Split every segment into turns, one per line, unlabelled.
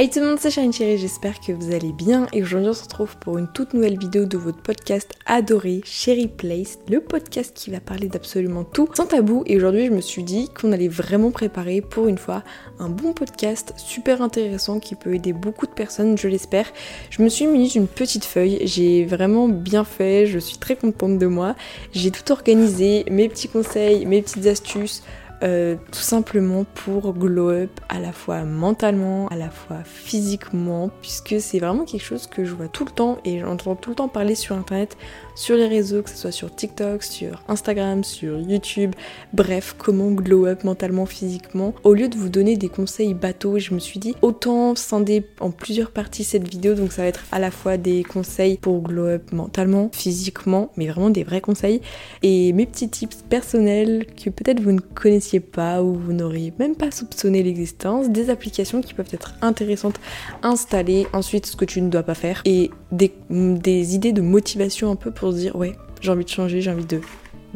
Hey tout le monde, c'est Charine Chérie, j'espère que vous allez bien. Et aujourd'hui on se retrouve pour une toute nouvelle vidéo de votre podcast adoré, Chérie Place, le podcast qui va parler d'absolument tout sans tabou. Et aujourd'hui je me suis dit qu'on allait vraiment préparer pour une fois un bon podcast super intéressant qui peut aider beaucoup de personnes, je l'espère. Je me suis mis d'une petite feuille, j'ai vraiment bien fait, je suis très contente de moi, j'ai tout organisé, mes petits conseils, mes petites astuces, euh, tout simplement pour glow up à la fois mentalement, à la fois physiquement, puisque c'est vraiment quelque chose que je vois tout le temps et j'entends tout le temps parler sur internet, sur les réseaux, que ce soit sur TikTok, sur Instagram, sur YouTube, bref, comment glow up mentalement, physiquement. Au lieu de vous donner des conseils bateaux, je me suis dit autant scinder en plusieurs parties cette vidéo, donc ça va être à la fois des conseils pour glow up mentalement, physiquement, mais vraiment des vrais conseils, et mes petits tips personnels que peut-être vous ne connaissez pas ou vous n'auriez même pas soupçonné l'existence, des applications qui peuvent être intéressantes à installer, ensuite ce que tu ne dois pas faire et des, des idées de motivation un peu pour se dire ouais j'ai envie de changer, j'ai envie de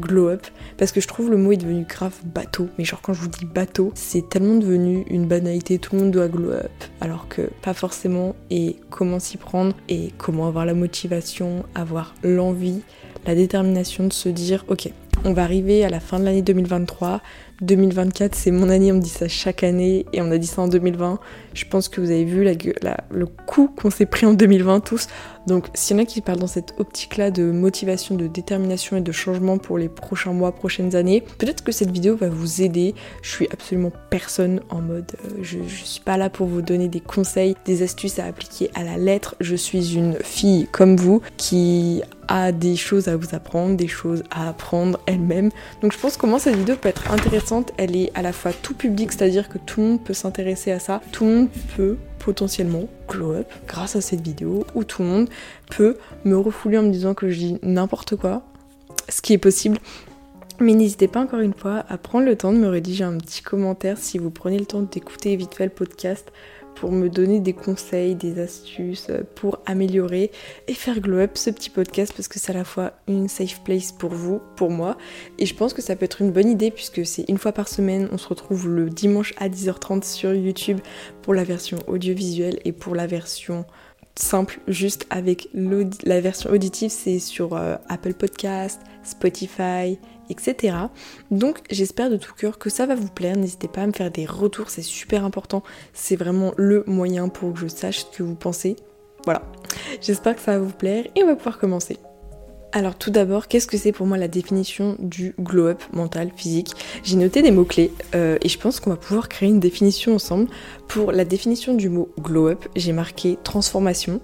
glow up. Parce que je trouve le mot est devenu grave bateau. Mais genre quand je vous dis bateau c'est tellement devenu une banalité tout le monde doit glow up. Alors que pas forcément et comment s'y prendre et comment avoir la motivation avoir l'envie la détermination de se dire ok on va arriver à la fin de l'année 2023 2024, c'est mon année, on me dit ça chaque année et on a dit ça en 2020. Je pense que vous avez vu le coup qu'on s'est pris en 2020 tous. Donc s'il y en a qui parlent dans cette optique-là de motivation, de détermination et de changement pour les prochains mois, prochaines années, peut-être que cette vidéo va vous aider. Je suis absolument personne en mode, euh, je, suis pas là pour vous donner des conseils, des astuces à appliquer à la lettre. Je suis une fille comme vous qui a des choses à vous apprendre, des choses à apprendre elle-même. Donc je pense comment cette vidéo peut être intéressante. Elle est à la fois tout public, c'est-à-dire que tout le monde peut s'intéresser à ça. Tout le monde peut potentiellement glow up grâce à cette vidéo où tout le monde peut me refouler en me disant que je dis n'importe quoi, ce qui est possible. Mais n'hésitez pas encore une fois à prendre le temps de me rédiger un petit commentaire si vous prenez le temps d'écouter vite fait le podcast pour me donner des conseils, des astuces pour améliorer et faire glow up ce petit podcast parce que c'est à la fois une safe place pour vous, pour moi. Et je pense que ça peut être une bonne idée puisque c'est une fois par semaine, on se retrouve le dimanche à 10h30 sur YouTube pour la version audiovisuelle et pour la version simple juste avec la version auditive c'est sur euh, Apple Podcast, Spotify, etc. Donc j'espère de tout cœur que ça va vous plaire. N'hésitez pas à me faire des retours, c'est super important. C'est vraiment le moyen pour que je sache ce que vous pensez. Voilà, j'espère que ça va vous plaire et on va pouvoir commencer. Alors tout d'abord, qu'est-ce que c'est pour moi la définition du glow-up mental, physique? J'ai noté des mots-clés euh, et je pense qu'on va pouvoir créer une définition ensemble. Pour la définition du mot glow-up, j'ai marqué transformation,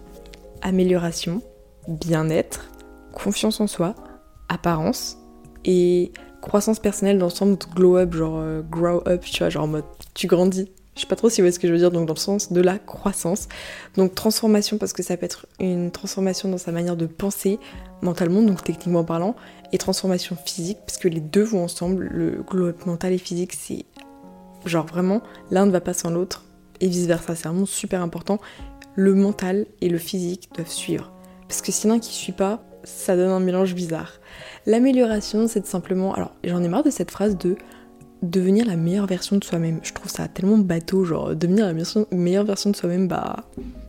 amélioration, bien-être, confiance en soi, apparence, et croissance personnelle dans le sens glow up, genre euh, grow up, tu vois, genre en mode tu grandis. Je sais pas trop si vous voyez ce que je veux dire, donc dans le sens de la croissance. Donc transformation, parce que ça peut être une transformation dans sa manière de penser mentalement, donc techniquement parlant, et transformation physique, parce que les deux vont ensemble. Le glow up mental et physique, c'est genre vraiment, l'un ne va pas sans l'autre, et vice versa. C'est vraiment super important. Le mental et le physique doivent suivre. Parce que sinon, qui suit pas, ça donne un mélange bizarre. L'amélioration, c'est simplement. Alors, j'en ai marre de cette phrase de devenir la meilleure version de soi-même. Je trouve ça tellement bateau, genre devenir la meilleure version de soi-même, bah.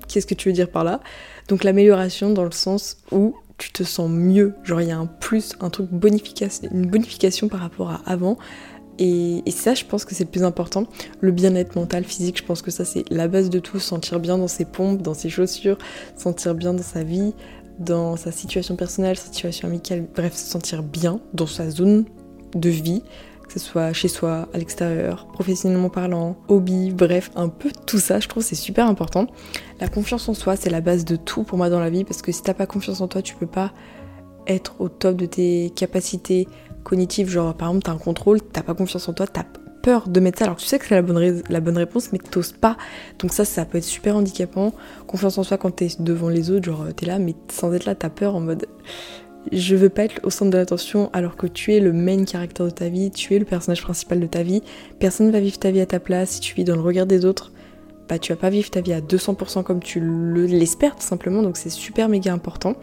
Qu'est-ce que tu veux dire par là? Donc, l'amélioration dans le sens où tu te sens mieux. Genre, il y a un plus, un truc bonification, une bonification par rapport à avant. Et, ça, je pense que c'est le plus important. Le bien-être mental, physique, je pense que ça, c'est la base de tout. Sentir bien dans ses pompes, dans ses chaussures, sentir bien dans sa vie, dans sa situation personnelle, situation amicale, bref, se sentir bien dans sa zone de vie, que ce soit chez soi, à l'extérieur, professionnellement parlant, hobby, bref, un peu tout ça, je trouve c'est super important. La confiance en soi, c'est la base de tout pour moi dans la vie, parce que si t'as pas confiance en toi, tu peux pas être au top de tes capacités cognitives, genre par exemple t'as un contrôle, t'as pas confiance en toi, t'as peur de mettre ça alors tu sais que c'est la bonne, la bonne réponse mais t'oses pas. Donc ça, ça peut être super handicapant. Confiance en soi quand t'es devant les autres, genre t'es là mais sans être là, t'as peur en mode je veux pas être au centre de l'attention alors que tu es le main caractère de ta vie, tu es le personnage principal de ta vie. Personne va vivre ta vie à ta place. Si tu vis dans le regard des autres, bah tu vas pas vivre ta vie à 200% comme tu l'espères tout simplement. Donc c'est super méga important.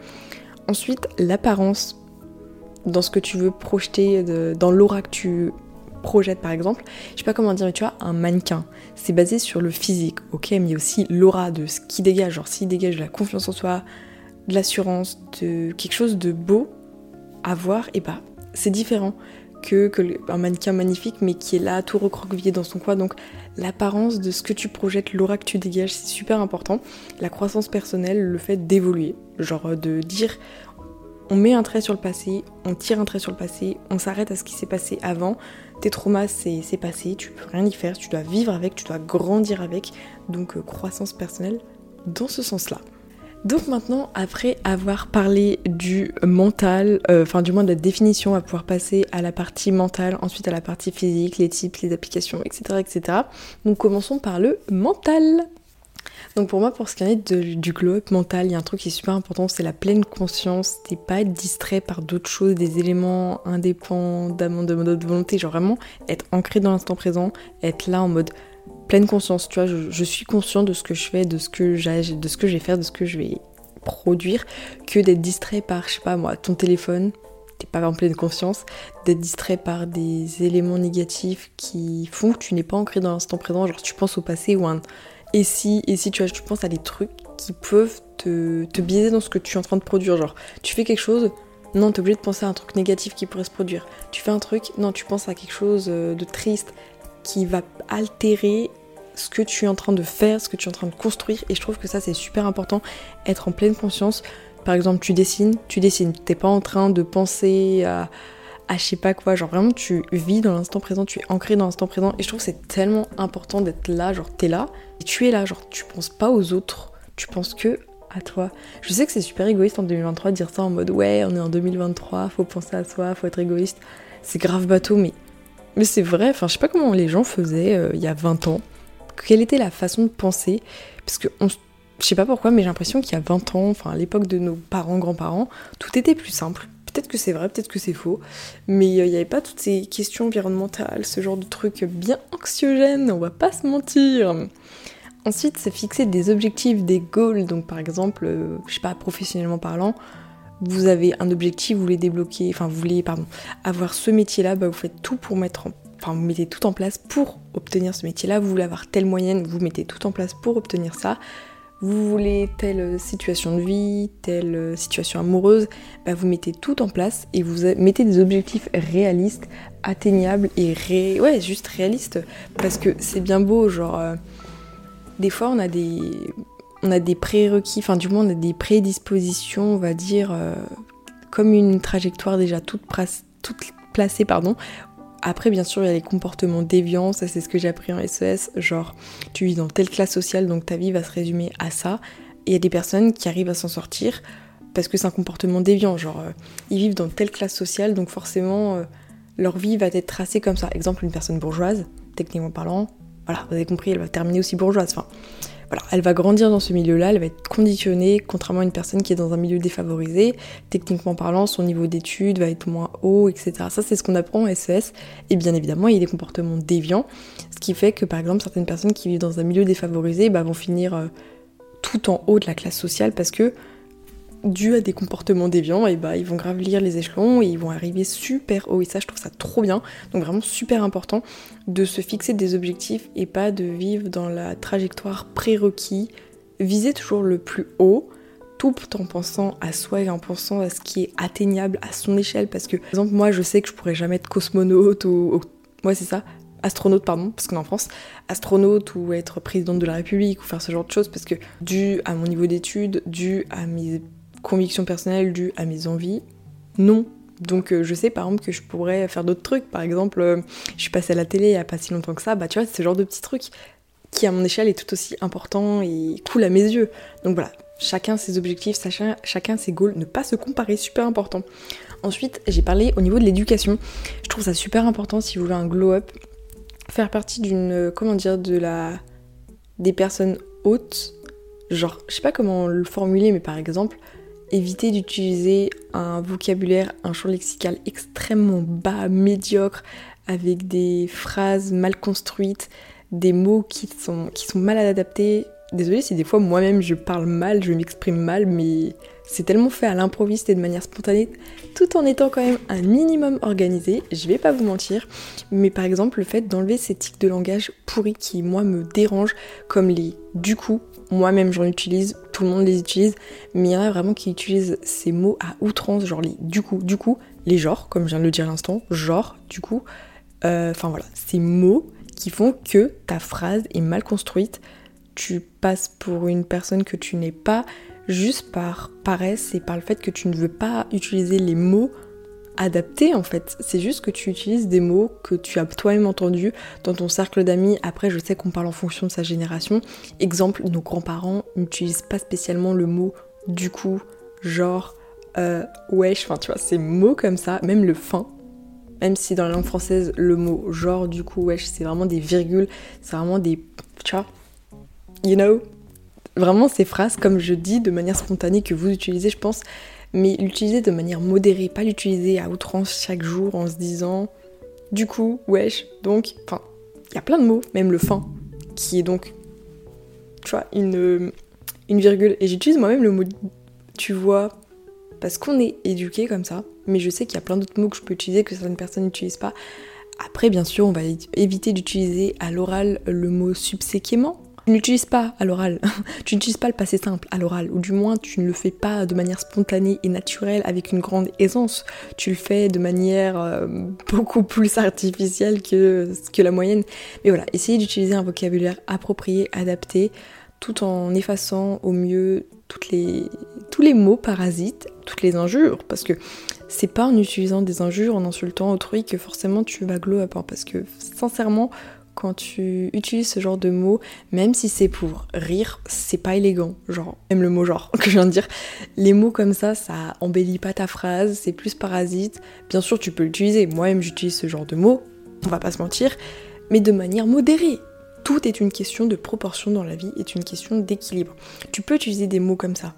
Ensuite, l'apparence dans ce que tu veux projeter, dans l'aura que tu projettes par exemple. Je sais pas comment dire, mais tu vois, un mannequin, c'est basé sur le physique, ok, mais aussi l'aura de ce qui dégage, genre s'il dégage de la confiance en soi, de l'assurance, de quelque chose de beau à voir, et bah c'est différent que, un mannequin magnifique mais qui est là tout recroquevillé dans son coin. Donc l'apparence de ce que tu projettes, l'aura que tu dégages, c'est super important. La croissance personnelle, le fait d'évoluer, genre euh, de dire on met un trait sur le passé, on tire un trait sur le passé, on s'arrête à ce qui s'est passé avant. Tes traumas, c'est passé, tu peux rien y faire, tu dois vivre avec, tu dois grandir avec. Donc euh, croissance personnelle dans ce sens-là. Donc maintenant, après avoir parlé du mental, euh, enfin du moins de la définition, on va pouvoir passer à la partie mentale, ensuite à la partie physique, les types, les applications, etc. etc. Donc commençons par le mental. Donc pour moi, pour ce qui est du glow-up mental, il y a un truc qui est super important, c'est la pleine conscience, t'es pas distrait par d'autres choses, des éléments indépendamment de notre volonté, genre vraiment être ancré dans l'instant présent, être là en mode pleine conscience, tu vois, je, suis conscient de ce que je fais, de ce que j'ai, de ce que je vais faire, de ce que je vais produire, que d'être distrait par, je sais pas moi, ton téléphone, t'es pas en pleine conscience, d'être distrait par des éléments négatifs qui font que tu n'es pas ancré dans l'instant présent, genre tu penses au passé ou un et si, tu, vois, tu penses à des trucs qui peuvent te, te biaiser dans ce que tu es en train de produire, genre tu fais quelque chose, non, t'es obligé de penser à un truc négatif qui pourrait se produire. Tu fais un truc, non, tu penses à quelque chose euh, de triste qui va altérer ce que tu es en train de faire, ce que tu es en train de construire. Et je trouve que ça, c'est super important, être en pleine conscience. Par exemple, tu dessines, tu dessines. T'es pas en train de penser à, à je sais pas quoi. Genre vraiment, tu vis dans l'instant présent, tu es ancré dans l'instant présent. Et je trouve que c'est tellement important d'être là. Genre, t'es là et tu es là. Genre, tu penses pas aux autres. Tu penses que à toi. Je sais que c'est super égoïste en 2023 de dire ça en mode ouais, on est en 2023, faut penser à soi, faut être égoïste. C'est grave bateau, mais mais c'est vrai, enfin je sais pas comment les gens faisaient euh, il y a 20 ans. Quelle était la façon de penser? Parce que on, je sais pas pourquoi, mais j'ai l'impression qu'il y a 20 ans, enfin à l'époque de nos parents, grands-parents, tout était plus simple. Peut-être que c'est vrai, peut-être que c'est faux, mais euh, il n'y avait pas toutes ces questions environnementales, ce genre de trucs bien anxiogènes, on va pas se mentir. Ensuite, c'est fixer des objectifs, des goals, donc par exemple, euh, je sais pas, professionnellement parlant, vous avez un objectif, vous voulez débloquer, enfin vous voulez pardon, avoir ce métier-là, bah, vous faites tout pour mettre en, enfin vous mettez tout en place pour obtenir ce métier-là. Vous voulez avoir telle moyenne, vous mettez tout en place pour obtenir ça. Vous voulez telle situation de vie, telle situation amoureuse, bah, vous mettez tout en place et vous mettez des objectifs réalistes, atteignables et ré... ouais juste réalistes parce que c'est bien beau genre euh, des fois on a des on a des prérequis, enfin du moins on a des prédispositions, on va dire, euh, comme une trajectoire déjà toute, placée, pardon. Après, bien sûr, il y a les comportements déviants, ça c'est ce que j'ai appris en SES, genre tu vis dans telle classe sociale, donc ta vie va se résumer à ça. Et il y a des personnes qui arrivent à s'en sortir parce que c'est un comportement déviant, genre euh, ils vivent dans telle classe sociale, donc forcément euh, leur vie va être tracée comme ça. Exemple, une personne bourgeoise, techniquement parlant, voilà, vous avez compris, elle va terminer aussi bourgeoise. Enfin, elle va grandir dans ce milieu-là, elle va être conditionnée, contrairement à une personne qui est dans un milieu défavorisé. Techniquement parlant, son niveau d'études va être moins haut, etc. Ça, c'est ce qu'on apprend en SES. Et bien évidemment, il y a des comportements déviants, ce qui fait que, par exemple, certaines personnes qui vivent dans un milieu défavorisé bah, vont finir euh, tout en haut de la classe sociale parce que dû à des comportements déviants, et bah ils vont gravir les échelons et ils vont arriver super haut. Et ça, je trouve ça trop bien. Donc vraiment super important de se fixer des objectifs et pas de vivre dans la trajectoire prérequis. Viser toujours le plus haut, tout en pensant à soi et en pensant à ce qui est atteignable à son échelle. Parce que, par exemple, moi, je sais que je pourrais jamais être cosmonaute ou, moi c'est ça, astronaute, pardon, parce qu'on est en France, astronaute ou être présidente de la République ou faire ce genre de choses, parce que dû à mon niveau d'études, dû à mes conviction personnelle due à mes envies Non. Donc euh, je sais par exemple que je pourrais faire d'autres trucs. Par exemple, euh, je suis passée à la télé il n'y a pas si longtemps que ça. Bah tu vois, c'est ce genre de petits trucs qui à mon échelle est tout aussi important et cool à mes yeux. Donc voilà, chacun ses objectifs, chacun, chacun ses goals, ne pas se comparer, super important. Ensuite, j'ai parlé au niveau de l'éducation. Je trouve ça super important si vous voulez un glow up, faire partie d'une, euh, comment dire, de la, des personnes hautes. Genre, je sais pas comment le formuler, mais par exemple, éviter d'utiliser un vocabulaire, un champ lexical extrêmement bas, médiocre, avec des phrases mal construites, des mots qui sont, mal adaptés. Désolée si des fois moi-même je parle mal, je m'exprime mal, mais c'est tellement fait à l'improviste et de manière spontanée, tout en étant quand même un minimum organisé, je vais pas vous mentir, mais par exemple le fait d'enlever ces tics de langage pourris qui moi me dérangent, comme les du coup, moi-même j'en utilise, tout le monde les utilise, mais il y en a vraiment qui utilisent ces mots à outrance, genre les du coup, du coup, les genres, comme je viens de le dire à l'instant, genre, du coup, euh, enfin voilà, ces mots qui font que ta phrase est mal construite, tu passes pour une personne que tu n'es pas, juste par paresse et par le fait que tu ne veux pas utiliser les mots adaptés en fait. C'est juste que tu utilises des mots que tu as toi-même entendus dans ton cercle d'amis. Après, je sais qu'on parle en fonction de sa génération. Exemple, nos grands-parents n'utilisent pas spécialement le mot du coup, genre, euh, wesh, enfin tu vois, ces mots comme ça, même le fin. Même si dans la langue française, le mot genre, du coup, wesh, c'est vraiment des virgules, c'est vraiment des. Tu vois, you know, vraiment ces phrases, comme je dis, de manière spontanée que vous utilisez, je pense, mais l'utiliser de manière modérée, pas l'utiliser à outrance chaque jour en se disant du coup, wesh, donc, enfin, il y a plein de mots, même le fin, qui est donc, tu vois, une, virgule. Et j'utilise moi-même le mot tu vois, parce qu'on est éduqué comme ça, mais je sais qu'il y a plein d'autres mots que je peux utiliser que certaines personnes n'utilisent pas. Après, bien sûr, on va éviter d'utiliser à l'oral le mot subséquemment, tu n'utilises pas à l'oral, tu n'utilises pas le passé simple à l'oral, ou du moins tu ne le fais pas de manière spontanée et naturelle avec une grande aisance. Tu le fais de manière euh, beaucoup plus artificielle que, la moyenne. Mais voilà, essayez d'utiliser un vocabulaire approprié, adapté, tout en effaçant au mieux tous les mots parasites, toutes les injures, parce que c'est pas en utilisant des injures, en insultant autrui que forcément tu vas glow up, hein, parce que sincèrement, quand tu utilises ce genre de mots, même si c'est pour rire, c'est pas élégant. Genre, même le mot genre que je viens de dire, les mots comme ça, ça embellit pas ta phrase, c'est plus parasite. Bien sûr, tu peux l'utiliser. Moi-même, j'utilise ce genre de mots, on va pas se mentir, mais de manière modérée. Tout est une question de proportion dans la vie, est une question d'équilibre. Tu peux utiliser des mots comme ça,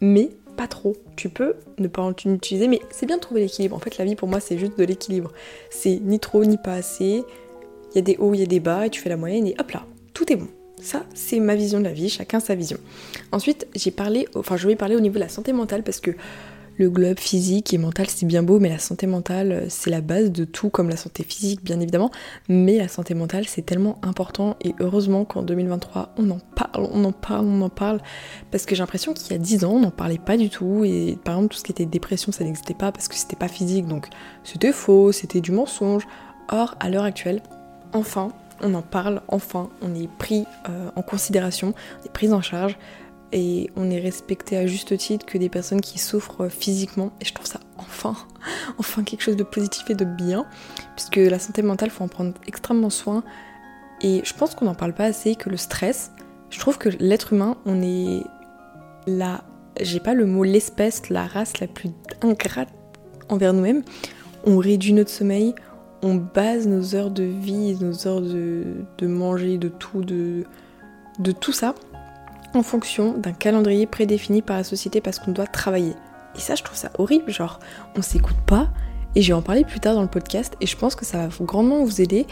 mais pas trop. Tu peux ne pas en utiliser, mais c'est bien de trouver l'équilibre. En fait, la vie pour moi, c'est juste de l'équilibre. C'est ni trop ni pas assez il y a des hauts, il y a des bas, et tu fais la moyenne, et hop là, tout est bon. Ça, c'est ma vision de la vie, chacun sa vision. Ensuite, j'ai parlé, enfin, je vais parler au niveau de la santé mentale parce que le globe physique et mental, c'est bien beau, mais la santé mentale, c'est la base de tout, comme la santé physique, bien évidemment. Mais la santé mentale, c'est tellement important, et heureusement qu'en 2023, on en parle, on en parle, on en parle, parce que j'ai l'impression qu'il y a 10 ans, on n'en parlait pas du tout, et par exemple, tout ce qui était dépression, ça n'existait pas parce que c'était pas physique, donc c'était faux, c'était du mensonge. Or, à l'heure actuelle, enfin, on en parle, enfin, on est pris euh, en considération, on est pris en charge et on est respecté à juste titre que des personnes qui souffrent physiquement. Et je trouve ça enfin, enfin quelque chose de positif et de bien, puisque la santé mentale, faut en prendre extrêmement soin. Et je pense qu'on n'en parle pas assez, que le stress, je trouve que l'être humain, on est la, j'ai pas le mot l'espèce, la race la plus ingrate envers nous-mêmes. On réduit notre sommeil, on base nos heures de vie, nos heures de, manger, de tout, de, de tout ça, en fonction d'un calendrier prédéfini par la société parce qu'on doit travailler. Et ça, je trouve ça horrible, genre, on s'écoute pas, et je vais en parler plus tard dans le podcast, et je pense que ça va grandement vous aider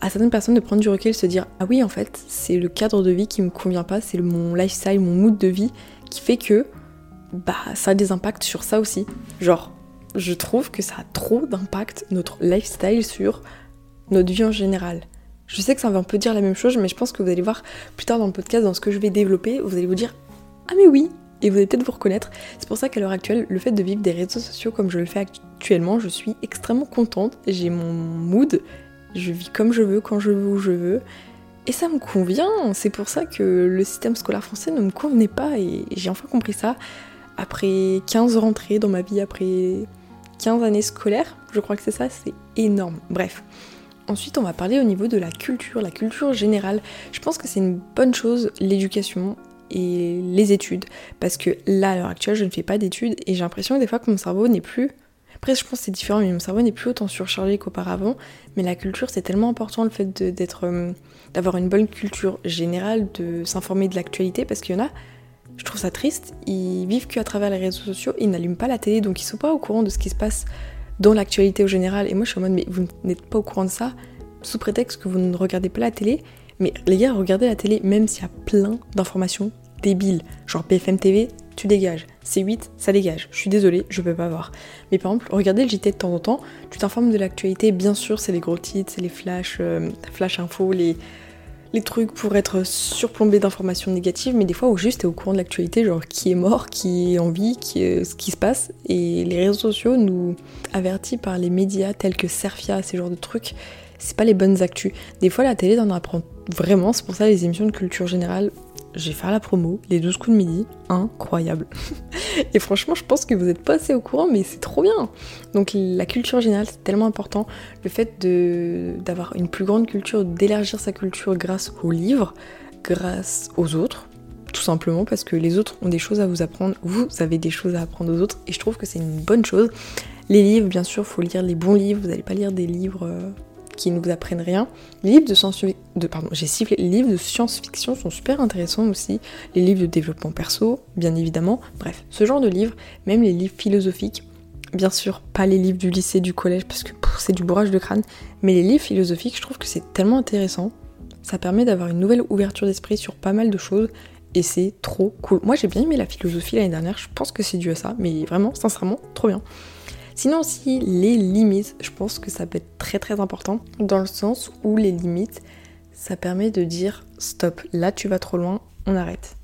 à certaines personnes de prendre du recul, se dire, ah oui, en fait, c'est le cadre de vie qui me convient pas, c'est mon lifestyle, mon mood de vie qui fait que, bah, ça a des impacts sur ça aussi. Genre, je trouve que ça a trop d'impact, notre lifestyle, sur notre vie en général. Je sais que ça va un peu dire la même chose, mais je pense que vous allez voir plus tard dans le podcast, dans ce que je vais développer, vous allez vous dire Ah, mais oui Et vous allez peut-être vous reconnaître. C'est pour ça qu'à l'heure actuelle, le fait de vivre des réseaux sociaux comme je le fais actuellement, je suis extrêmement contente. J'ai mon mood, je vis comme je veux, quand je veux, où je veux. Et ça me convient. C'est pour ça que le système scolaire français ne me convenait pas et j'ai enfin compris ça. Après 15 rentrées dans ma vie, après 15 années scolaires, je crois que c'est ça, c'est énorme. Bref. Ensuite, on va parler au niveau de la culture, la culture générale. Je pense que c'est une bonne chose, l'éducation et les études. Parce que là, à l'heure actuelle, je ne fais pas d'études et j'ai l'impression des fois que mon cerveau n'est plus. Après, je pense que c'est différent, mais mon cerveau n'est plus autant surchargé qu'auparavant. Mais la culture, c'est tellement important le fait d'être, euh, d'avoir une bonne culture générale, de s'informer de l'actualité, parce qu'il y en a, je trouve ça triste. Ils vivent qu'à travers les réseaux sociaux, ils n'allument pas la télé, donc ils sont pas au courant de ce qui se passe dans l'actualité au général. Et moi, je suis en mode, mais vous n'êtes pas au courant de ça, sous prétexte que vous ne regardez pas la télé. Mais les gars, regardez la télé, même s'il y a plein d'informations débiles. Genre BFM TV, tu dégages. C'est 8, ça dégage. Je suis désolée, je peux pas voir. Mais par exemple, regardez le JT de temps en temps, tu t'informes de l'actualité, bien sûr, c'est les gros titres, c'est les flash, euh, flash info, les, les trucs pour être surplombé d'informations négatives, mais des fois, au juste, t'es au courant de l'actualité, genre qui est mort, qui est en vie, qui ce qui se passe. Et les réseaux sociaux nous avertis par les médias tels que Serfia, ces genres de trucs, c'est pas les bonnes actus. Des fois, la télé t'en apprend vraiment, c'est pour ça les émissions de culture générale, j'ai fait la promo, les 12 coups de midi, incroyable. et franchement, je pense que vous n'êtes pas assez au courant, mais c'est trop bien. Donc la culture générale, c'est tellement important. Le fait d'avoir une plus grande culture, d'élargir sa culture grâce aux livres, grâce aux autres, tout simplement parce que les autres ont des choses à vous apprendre, vous avez des choses à apprendre aux autres, et je trouve que c'est une bonne chose. Les livres, bien sûr, faut lire les bons livres, vous n'allez pas lire des livres euh, qui ne vous apprennent rien. Les livres de science-fiction, pardon, sont super intéressants aussi. Les livres de développement perso, bien évidemment. Bref, ce genre de livres, même les livres philosophiques. Bien sûr, pas les livres du lycée, du collège, parce que c'est du bourrage de crâne. Mais les livres philosophiques, je trouve que c'est tellement intéressant. Ça permet d'avoir une nouvelle ouverture d'esprit sur pas mal de choses. Et c'est trop cool. Moi j'ai bien aimé la philosophie l'année dernière, je pense que c'est dû à ça, mais vraiment, sincèrement, trop bien. Sinon aussi, les limites, je pense que ça peut être très très important, dans le sens où les limites, ça permet de dire stop, là tu vas trop loin, on arrête.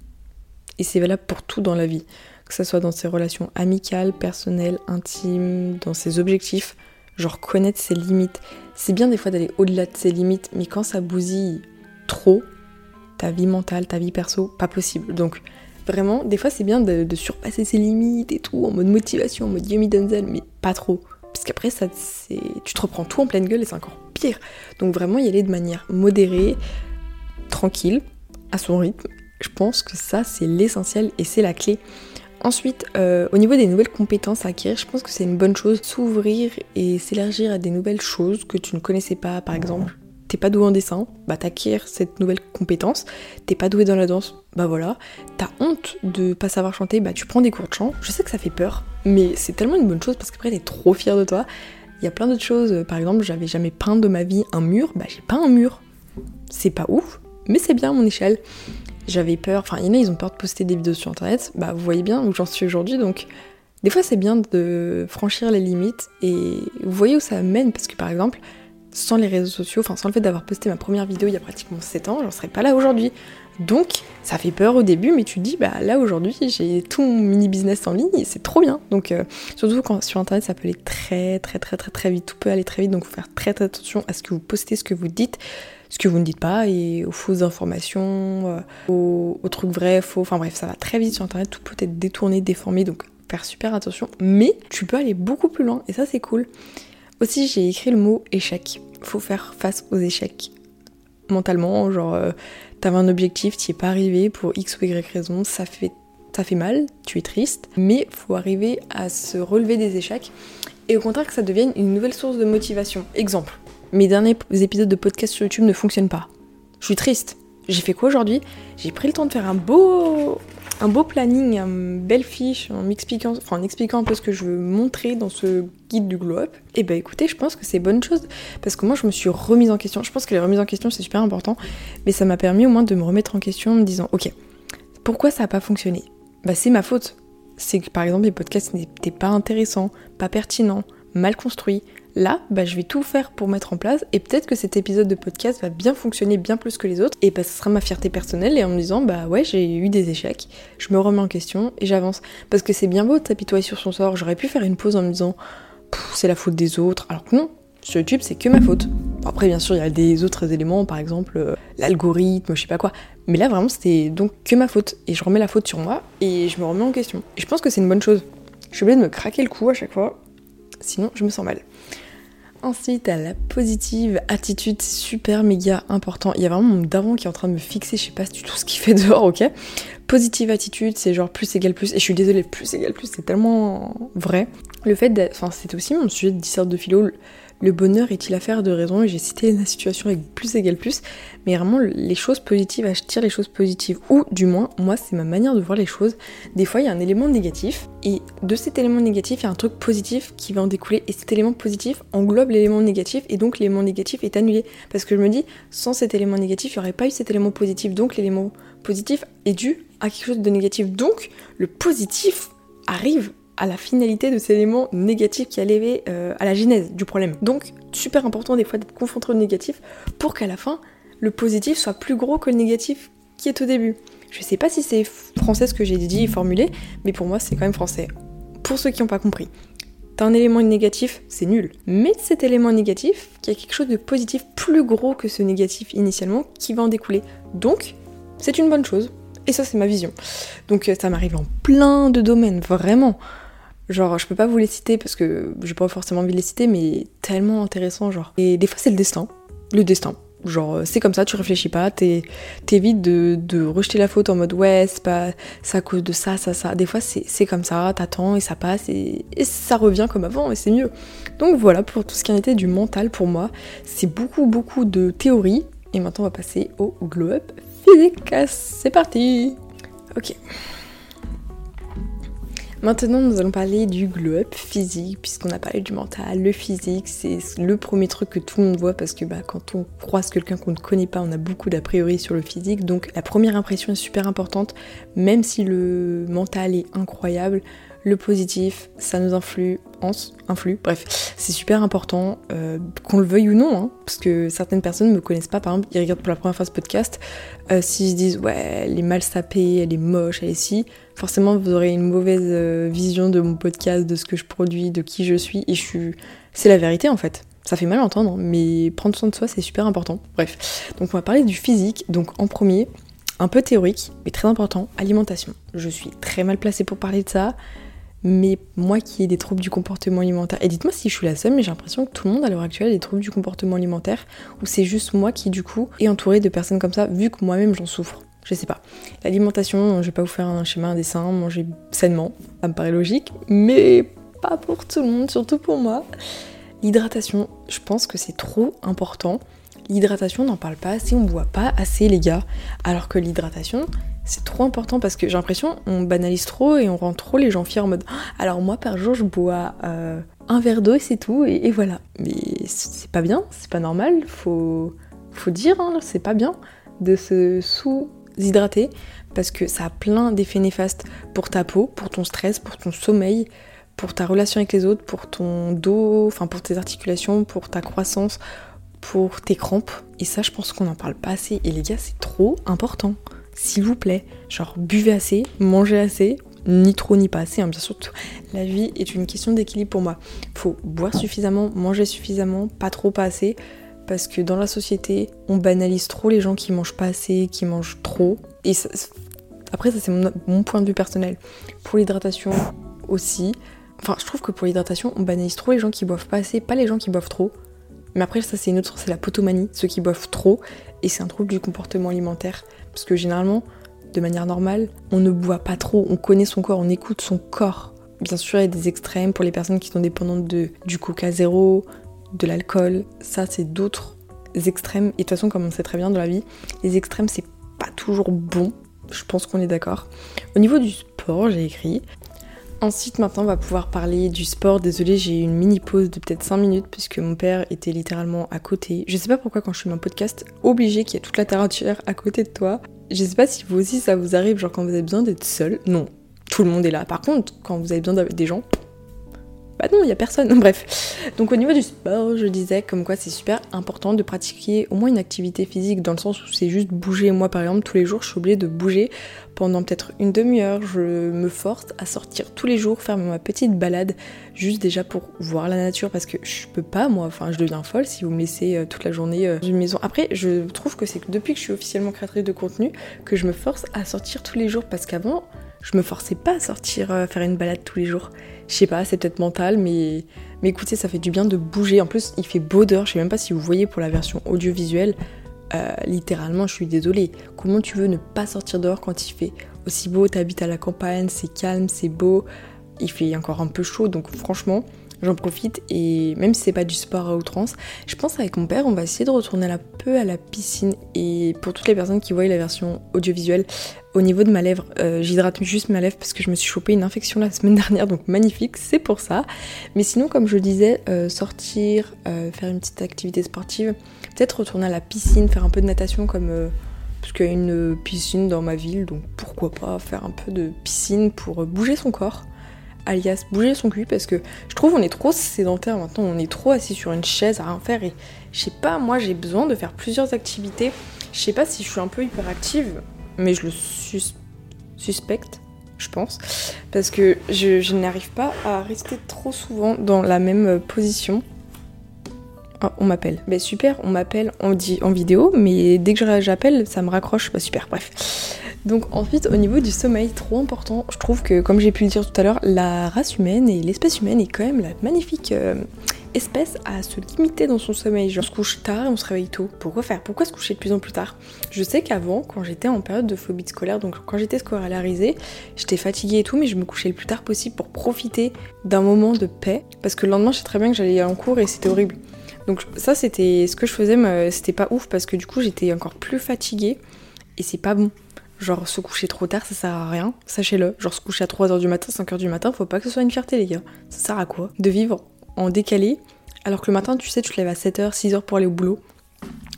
Et c'est valable pour tout dans la vie, que ce soit dans ses relations amicales, personnelles, intimes, dans ses objectifs, genre connaître ses limites. C'est bien des fois d'aller au-delà de ses limites, mais quand ça bousille trop, ta vie mentale, ta vie perso, pas possible. Donc Vraiment, des fois c'est bien de, surpasser ses limites et tout, en mode motivation, en mode Yumi Denzel, mais pas trop. Parce qu'après, tu te reprends tout en pleine gueule et c'est encore pire. Donc vraiment y aller de manière modérée, tranquille, à son rythme. Je pense que ça, c'est l'essentiel et c'est la clé. Ensuite, euh, au niveau des nouvelles compétences à acquérir, je pense que c'est une bonne chose s'ouvrir et s'élargir à des nouvelles choses que tu ne connaissais pas, par exemple t'es pas doué en dessin, bah t'acquiers cette nouvelle compétence. T'es pas doué dans la danse, bah voilà. T'as honte de pas savoir chanter, bah tu prends des cours de chant. Je sais que ça fait peur, mais c'est tellement une bonne chose parce qu'après t'es trop fier de toi. Il y a plein d'autres choses, par exemple, j'avais jamais peint de ma vie un mur, bah j'ai peint un mur. C'est pas ouf, mais c'est bien à mon échelle. J'avais peur, enfin il y en a ils ont peur de poster des vidéos sur internet, bah vous voyez bien où j'en suis aujourd'hui donc des fois c'est bien de franchir les limites et vous voyez où ça mène parce que par exemple sans les réseaux sociaux, enfin sans le fait d'avoir posté ma première vidéo il y a pratiquement 7 ans, j'en serais pas là aujourd'hui. Donc ça fait peur au début, mais tu te dis bah là aujourd'hui j'ai tout mon mini business en ligne c'est trop bien. Donc euh, surtout quand sur internet ça peut aller très très très très très vite, tout peut aller très vite, donc faut faire très très attention à ce que vous postez, ce que vous dites, ce que vous ne dites pas et aux fausses informations, euh, aux, aux, trucs vrais, faux, enfin bref ça va très vite sur internet, tout peut être détourné, déformé, donc faire super attention. Mais tu peux aller beaucoup plus loin et ça c'est cool. Aussi, j'ai écrit le mot échec. Faut faire face aux échecs. Mentalement, genre, euh, t'avais un objectif, t'y es pas arrivé pour X ou Y raison, ça fait, ça fait mal, tu es triste, mais faut arriver à se relever des échecs et au contraire que ça devienne une nouvelle source de motivation. Exemple, mes derniers épisodes de podcast sur YouTube ne fonctionnent pas. Je suis triste. J'ai fait quoi aujourd'hui? J'ai pris le temps de faire un beau un beau planning, une belle fiche en m'expliquant, en expliquant un peu ce que je veux montrer dans ce guide du glow up, et bah écoutez, je pense que c'est bonne chose parce que moi je me suis remise en question. Je pense que les remises en question c'est super important, mais ça m'a permis au moins de me remettre en question en me disant ok, pourquoi ça n'a pas fonctionné? Bah c'est ma faute. C'est que par exemple les podcasts n'étaient pas intéressants, pas pertinents, mal construits, Là, bah, je vais tout faire pour mettre en place et peut-être que cet épisode de podcast va bien fonctionner bien plus que les autres et bah, ce sera ma fierté personnelle et en me disant bah ouais j'ai eu des échecs, je me remets en question et j'avance. Parce que c'est bien beau de s'apitoyer sur son sort, j'aurais pu faire une pause en me disant c'est la faute des autres, alors que non, sur YouTube c'est que ma faute. Après bien sûr il y a des autres éléments, par exemple euh, l'algorithme, je sais pas quoi, mais là vraiment c'était donc que ma faute et je remets la faute sur moi et je me remets en question. Et je pense que c'est une bonne chose. Je suis obligée de me craquer le cou à chaque fois, sinon je me sens mal. Ensuite, à la positive attitude, super méga important. Il y a vraiment mon daron qui est en train de me fixer, je sais pas du tout ce qu'il fait dehors, ok? Positive attitude, c'est genre plus égale plus. Et je suis désolée, plus égale plus, c'est tellement vrai. le fait d'être. Enfin, c'est aussi mon sujet de dissert de philo. Le bonheur est-il affaire de raison j'ai cité la situation avec plus égale plus. Mais vraiment, les choses positives, je tire les choses positives. Ou du moins, moi, c'est ma manière de voir les choses. Des fois, il y a un élément négatif. Et de cet élément négatif, il y a un truc positif qui va en découler. Et cet élément positif englobe l'élément négatif. Et donc, l'élément négatif est annulé. Parce que je me dis, sans cet élément négatif, il n'y aurait pas eu cet élément positif. Donc, l'élément positif est dû à quelque chose de négatif. Donc, le positif arrive à la finalité de ces éléments négatifs qui allaient euh, à la genèse du problème. Donc, super important des fois d'être confronté au négatif pour qu'à la fin, le positif soit plus gros que le négatif qui est au début. Je sais pas si c'est français ce que j'ai dit et formulé, mais pour moi c'est quand même français. Pour ceux qui n'ont pas compris. T'as un élément négatif, c'est nul. Mais cet élément négatif, il y a quelque chose de positif plus gros que ce négatif initialement qui va en découler. Donc, c'est une bonne chose. Et ça, c'est ma vision. Donc, ça m'arrive en plein de domaines, vraiment. Genre, je peux pas vous les citer parce que j'ai pas forcément envie de les citer, mais tellement intéressant, genre. Et des fois, c'est le destin. Le destin. Genre, c'est comme ça, tu réfléchis pas, t'évites de, de rejeter la faute en mode ouais, c'est pas à cause de ça, ça, ça. Des fois, c'est comme ça, t'attends et ça passe et, et, ça revient comme avant et c'est mieux. Donc voilà pour tout ce qui en était du mental pour moi. C'est beaucoup, beaucoup de théorie. Et maintenant, on va passer au glow-up physique. C'est parti! Ok. Maintenant, nous allons parler du glow-up physique, puisqu'on a parlé du mental. Le physique, c'est le premier truc que tout le monde voit, parce que bah, quand on croise quelqu'un qu'on ne connaît pas, on a beaucoup d'a priori sur le physique. Donc la première impression est super importante, même si le mental est incroyable le positif, ça nous influe, influe, bref, c'est super important, euh, qu'on le veuille ou non, hein, parce que certaines personnes me connaissent pas, par exemple, ils regardent pour la première fois ce podcast, euh, s'ils se disent ouais, elle est mal sapée, elle est moche, elle est si, forcément vous aurez une mauvaise euh, vision de mon podcast, de ce que je produis, de qui je suis, et je suis, c'est la vérité en fait. Ça fait mal à entendre, mais prendre soin de soi c'est super important. Bref, donc on va parler du physique. Donc en premier, un peu théorique, mais très important, alimentation. Je suis très mal placée pour parler de ça mais moi qui ai des troubles du comportement alimentaire, et dites-moi si je suis la seule, mais j'ai l'impression que tout le monde à l'heure actuelle a des troubles du comportement alimentaire, ou c'est juste moi qui du coup est entourée de personnes comme ça, vu que moi-même j'en souffre. Je sais pas. L'alimentation, je vais pas vous faire un schéma, un dessin, manger sainement, ça me paraît logique, mais pas pour tout le monde, surtout pour moi. L'hydratation, je pense que c'est trop important. L'hydratation, on n'en parle pas assez, on boit pas assez les gars. Alors que l'hydratation, c'est trop important parce que j'ai l'impression on banalise trop et on rend trop les gens fiers en mode ah, alors moi par jour je bois euh, un verre d'eau et c'est tout et, voilà. Mais c'est pas bien, c'est pas normal, faut, faut dire, hein, c'est pas bien de se sous-hydrater parce que ça a plein d'effets néfastes pour ta peau, pour ton stress, pour ton sommeil, pour ta relation avec les autres, pour ton dos, enfin pour tes articulations, pour ta croissance, pour tes crampes. Et ça, je pense qu'on n'en parle pas assez. Et les gars, c'est trop important s'il vous plaît. Genre, buvez assez, mangez assez, ni trop ni pas assez, hein, bien sûr. La vie est une question d'équilibre pour moi. Faut boire suffisamment, manger suffisamment, pas trop, pas assez. Parce que dans la société, on banalise trop les gens qui mangent pas assez, qui mangent trop. Et après, ça c'est mon, point de vue personnel. Pour l'hydratation aussi. Enfin, je trouve que pour l'hydratation, on banalise trop les gens qui boivent pas assez, pas les gens qui boivent trop. Mais après, ça c'est une autre, c'est la potomanie, ceux qui boivent trop. Et c'est un trouble du comportement alimentaire. Parce que généralement, de manière normale, on ne boit pas trop, on connaît son corps, on écoute son corps. Bien sûr, il y a des extrêmes pour les personnes qui sont dépendantes de, du coca zéro, de l'alcool. Ça, c'est d'autres extrêmes. Et de toute façon, comme on sait très bien dans la vie, les extrêmes, c'est pas toujours bon. Je pense qu'on est d'accord. Au niveau du sport, j'ai écrit Ensuite, maintenant, on va pouvoir parler du sport. Désolée, j'ai eu une mini pause de peut-être 5 minutes puisque mon père était littéralement à côté. Je sais pas pourquoi, quand je suis un podcast, obligé qu'il y ait toute la terre à côté de toi. Je sais pas si vous aussi ça vous arrive, genre quand vous avez besoin d'être seul. Non, tout le monde est là. Par contre, quand vous avez besoin d'être des gens, bah non, il y a personne. Bref. Donc au niveau du sport, je disais comme quoi c'est super important de pratiquer au moins une activité physique dans le sens où c'est juste bouger. Moi par exemple, tous les jours, je suis obligée de bouger pendant peut-être une demi-heure. Je me force à sortir tous les jours, faire ma petite balade, juste déjà pour voir la nature parce que je peux pas moi, enfin je deviens folle si vous me laissez euh, toute la journée euh, dans une maison. Après, je trouve que c'est depuis que je suis officiellement créatrice de contenu que je me force à sortir tous les jours parce qu'avant, je me forçais pas à sortir euh, faire une balade tous les jours. Je sais pas, c'est peut-être mental, mais, mais écoutez, ça fait du bien de bouger. En plus, il fait beau dehors. Je sais même pas si vous voyez pour la version audiovisuelle. Euh, littéralement, je suis désolée. Comment tu veux ne pas sortir dehors quand il fait aussi beau? T'habites à la campagne, c'est calme, c'est beau. il fait encore un peu chaud, donc franchement, j'en profite et même si c'est pas du sport à outrance, je pense avec mon père on va essayer de retourner un peu à la piscine et pour toutes les personnes qui voient la version audiovisuelle, au niveau de ma lèvre, euh, j'hydrate juste ma lèvre parce que je me suis chopé une infection la semaine dernière donc magnifique, c'est pour ça. Mais sinon comme je disais, euh, sortir, euh, faire une petite activité sportive, peut-être retourner à la piscine, faire un peu de natation comme parce qu'il y a une piscine dans ma ville donc pourquoi pas faire un peu de piscine pour bouger son corps alias bouger son cul parce que je trouve on est trop sédentaire maintenant, on est trop assis sur une chaise à rien faire et je sais pas, moi j'ai besoin de faire plusieurs activités. Je sais pas si je suis un peu hyperactive, mais je le suspecte, je pense, parce que je, n'arrive pas à rester trop souvent dans la même position. Oh, on m'appelle. Ben super, on m'appelle, on en vidéo, mais dès que j'appelle, ça me raccroche. Bah super, bref. Donc ensuite au niveau du sommeil, trop important, je trouve que comme j'ai pu le dire tout à l'heure, la race humaine et l'espèce humaine est quand même la magnifique euh, espèce à se limiter dans son sommeil. Genre on se couche tard et on se réveille tôt. Pourquoi faire? Pourquoi se coucher de plus en plus tard? Je sais qu'avant, quand j'étais en période de phobie scolaire, donc quand j'étais scolarisée, j'étais fatiguée et tout, mais je me couchais le plus tard possible pour profiter d'un moment de paix. Parce que le lendemain, je sais très bien que j'allais en cours et c'était horrible. Donc ça, c'était ce que je faisais, c'était pas ouf parce que du coup, j'étais encore plus fatiguée et c'est pas bon. Genre se coucher trop tard, ça sert à rien, sachez-le. Genre se coucher à 3h du matin, 5h du matin, faut pas que ce soit une fierté les gars. Ça sert à quoi De vivre en décalé, alors que le matin, tu sais, tu te lèves à 7h, 6h pour aller au boulot.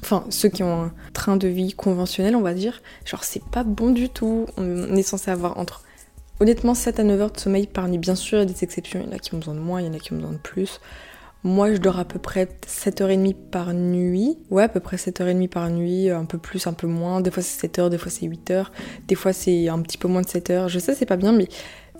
Enfin, ceux qui ont un train de vie conventionnel, on va dire, genre c'est pas bon du tout. On est censé avoir entre honnêtement 7 à 9 heures de sommeil par nuit. Bien sûr, il y a des exceptions, il y en a qui ont besoin de moins, il y en a qui ont besoin de plus. Moi, je dors à peu près 7h30 par nuit. Ouais, à peu près 7h30 par nuit, un peu plus, un peu moins. Des fois c'est 7h, des fois c'est 8h. Des fois c'est un petit peu moins de 7h. Je sais, c'est pas bien, mais